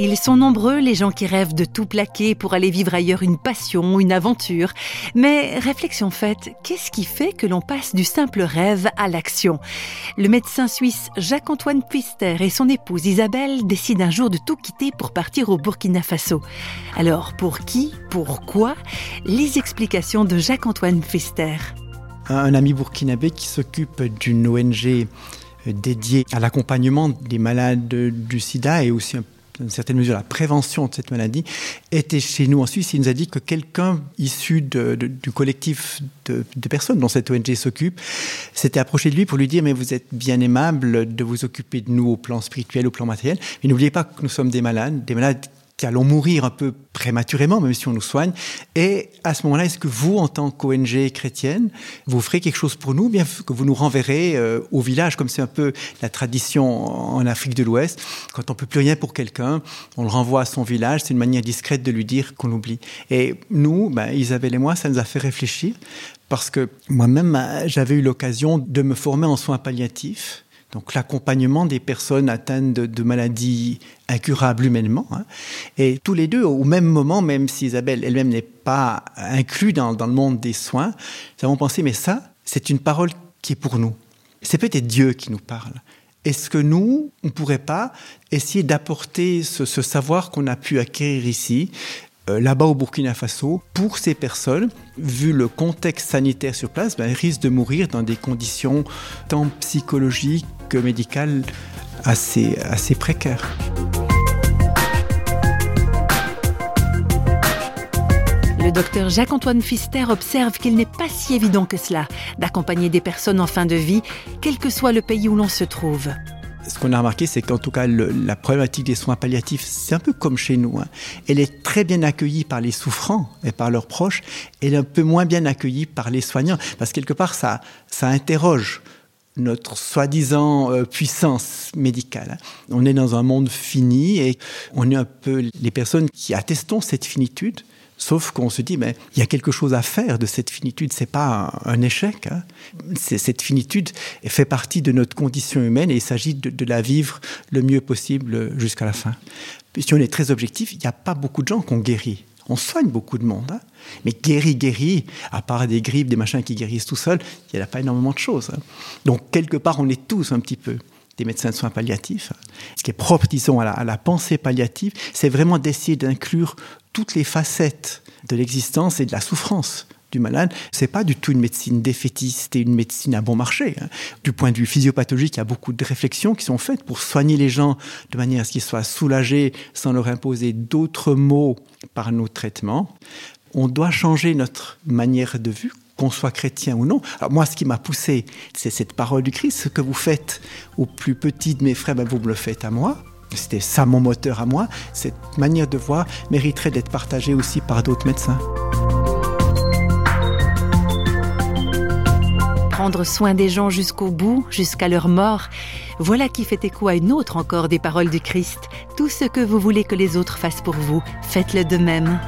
Ils sont nombreux les gens qui rêvent de tout plaquer pour aller vivre ailleurs une passion, une aventure. Mais réflexion faite, qu'est-ce qui fait que l'on passe du simple rêve à l'action? Le médecin suisse Jacques-Antoine Pfister et son épouse Isabelle décident un jour de tout quitter pour partir au Burkina Faso. Alors pour qui Pourquoi Les explications de Jacques-Antoine Pfister. Un ami burkinabé qui s'occupe d'une ONG dédiée à l'accompagnement des malades du sida et aussi un une certaine mesure, la prévention de cette maladie, était chez nous en Suisse. Il nous a dit que quelqu'un issu du collectif de, personnes dont cette ONG s'occupe s'était approché de lui pour lui dire Mais vous êtes bien aimable de vous occuper de nous au plan spirituel, au plan matériel. Mais n'oubliez pas que nous sommes des malades, des malades qui allons mourir un peu prématurément, même si on nous soigne. Et à ce moment-là, est-ce que vous, en tant qu'ONG chrétienne, vous ferez quelque chose pour nous, bien que vous nous renverrez euh, au village, comme c'est un peu la tradition en Afrique de l'Ouest. Quand on peut plus rien pour quelqu'un, on le renvoie à son village. C'est une manière discrète de lui dire qu'on oublie. Et nous, ben, Isabelle et moi, ça nous a fait réfléchir parce que moi-même, j'avais eu l'occasion de me former en soins palliatifs donc l'accompagnement des personnes atteintes de, maladies incurables humainement. Hein. Et tous les deux, au même moment, même si Isabelle elle-même n'est pas inclue dans, le monde des soins, nous avons pensé, mais ça, c'est une parole qui est pour nous. C'est peut-être Dieu qui nous parle. Est-ce que nous, on ne pourrait pas essayer d'apporter ce, savoir qu'on a pu acquérir ici là-bas au Burkina Faso, pour ces personnes, vu le contexte sanitaire sur place, ben, risquent de mourir dans des conditions tant psychologiques que médicales assez, assez précaires. Le docteur Jacques-Antoine Fister observe qu'il n'est pas si évident que cela d'accompagner des personnes en fin de vie, quel que soit le pays où l'on se trouve ce qu'on a remarqué, c'est qu'en tout cas, la problématique des soins palliatifs, c'est un peu comme chez nous. Hein. Elle est très bien accueillie par les souffrants et par leurs proches, et un peu moins bien accueillie par les soignants, parce que quelque part, ça, ça interroge notre soi-disant euh, puissance médicale. Hein. On est dans un monde fini et on est un peu les personnes qui attestons cette finitude Sauf qu'on se dit, mais il y a quelque chose à faire de cette finitude. C'est pas un, échec. Hein. Cette finitude fait partie de notre condition humaine et il s'agit de, la vivre le mieux possible jusqu'à la fin. Si on est très objectif, il n'y a pas beaucoup de gens qui ont guéri. On soigne beaucoup de monde, hein. mais guéri, guéri, à part des grippes, des machins qui guérissent tout seuls, il n'y a pas énormément de choses. Hein. Donc quelque part, on est tous un petit peu des médecins de soins palliatifs. Ce qui est propre, disons, à la pensée palliative, c'est vraiment d'essayer d'inclure toutes les facettes de l'existence et de la souffrance du malade. C'est pas du tout une médecine défaitiste et une médecine à bon marché. Hein. Du point de vue physiopathologique, il y a beaucoup de réflexions qui sont faites pour soigner les gens de manière à ce qu'ils soient soulagés sans leur imposer d'autres maux par nos traitements. On doit changer notre manière de vue qu'on soit chrétien ou non. Alors moi, ce qui m'a poussé, c'est cette parole du Christ. Ce que vous faites au plus petit de mes frères, ben vous me le faites à moi. C'était ça mon moteur à moi. Cette manière de voir mériterait d'être partagée aussi par d'autres médecins. Prendre soin des gens jusqu'au bout, jusqu'à leur mort, voilà qui fait écho à une autre encore des paroles du Christ. Tout ce que vous voulez que les autres fassent pour vous, faites-le de même.